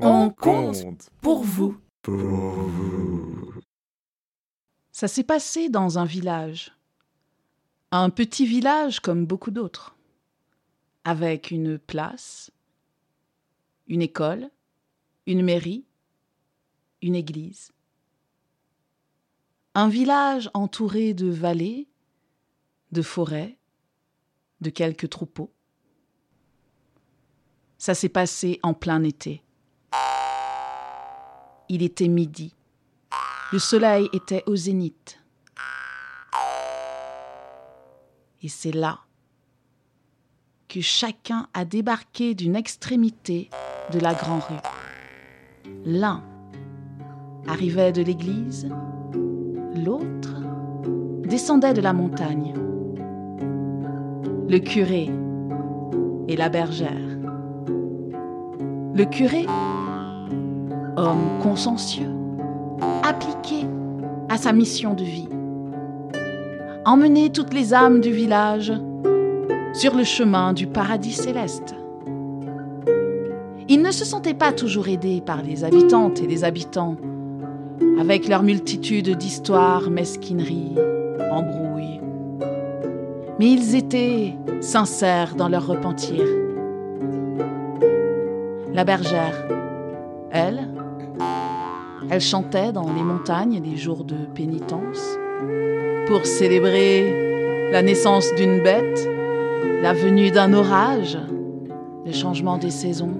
On compte pour vous. Pour vous. Ça s'est passé dans un village. Un petit village comme beaucoup d'autres. Avec une place, une école, une mairie, une église. Un village entouré de vallées, de forêts, de quelques troupeaux. Ça s'est passé en plein été. Il était midi. Le soleil était au zénith. Et c'est là que chacun a débarqué d'une extrémité de la grande rue. L'un arrivait de l'église, l'autre descendait de la montagne. Le curé et la bergère. Le curé, homme consciencieux, appliqué à sa mission de vie. Emmener toutes les âmes du village sur le chemin du paradis céleste. Il ne se sentait pas toujours aidé par les habitantes et les habitants, avec leur multitude d'histoires, mesquineries, embrouilles. Mais ils étaient sincères dans leur repentir. La bergère, elle, elle chantait dans les montagnes les jours de pénitence pour célébrer la naissance d'une bête, la venue d'un orage, le changement des saisons.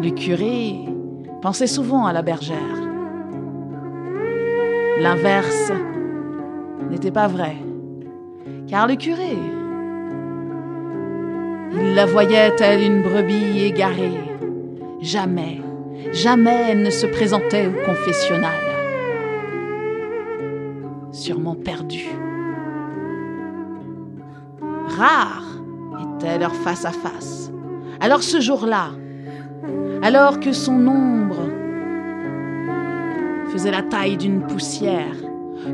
Le curé pensait souvent à la bergère. L'inverse n'était pas vrai, car le curé, il la voyait telle une brebis égarée. Jamais, jamais elle ne se présentait au confessionnal. Sûrement perdue. Rare était leur face à face. Alors ce jour-là, alors que son ombre faisait la taille d'une poussière,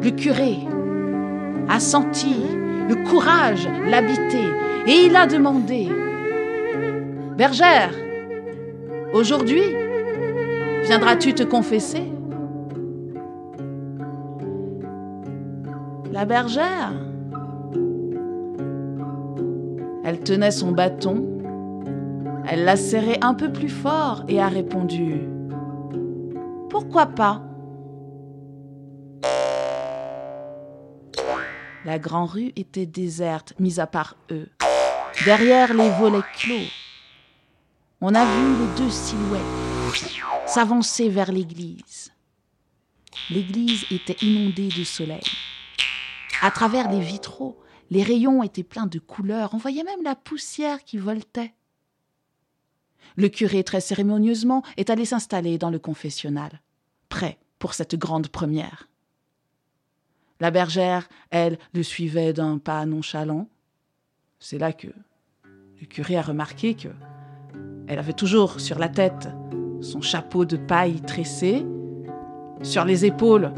le curé a senti le courage l'habiter et il a demandé Bergère, aujourd'hui, viendras-tu te confesser? La bergère, elle tenait son bâton elle l'a serré un peu plus fort et a répondu Pourquoi pas? La grande rue était déserte, mis à part eux. Derrière les volets clos, on a vu les deux silhouettes s'avancer vers l'église. L'église était inondée de soleil. À travers les vitraux, les rayons étaient pleins de couleurs. On voyait même la poussière qui voltait. Le curé, très cérémonieusement, est allé s'installer dans le confessionnal, prêt pour cette grande première. La bergère, elle, le suivait d'un pas nonchalant. C'est là que le curé a remarqué que elle avait toujours sur la tête son chapeau de paille tressé, sur les épaules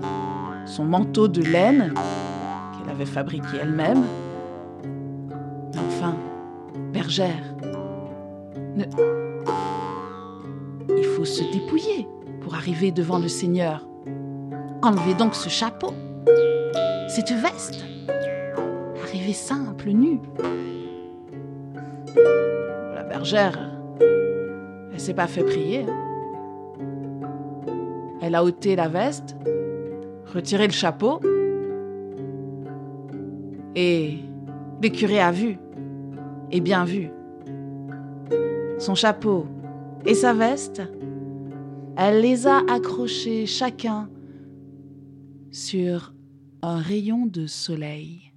son manteau de laine qu'elle avait fabriqué elle-même. Enfin, bergère, ne, il faut se dépouiller pour arriver devant le Seigneur. Enlevez donc ce chapeau, cette veste. Arrivez simple, nue. La bergère, elle s'est pas fait prier. Elle a ôté la veste, retiré le chapeau, et le curé a vu, et bien vu. Son chapeau et sa veste, elle les a accrochés chacun sur un rayon de soleil.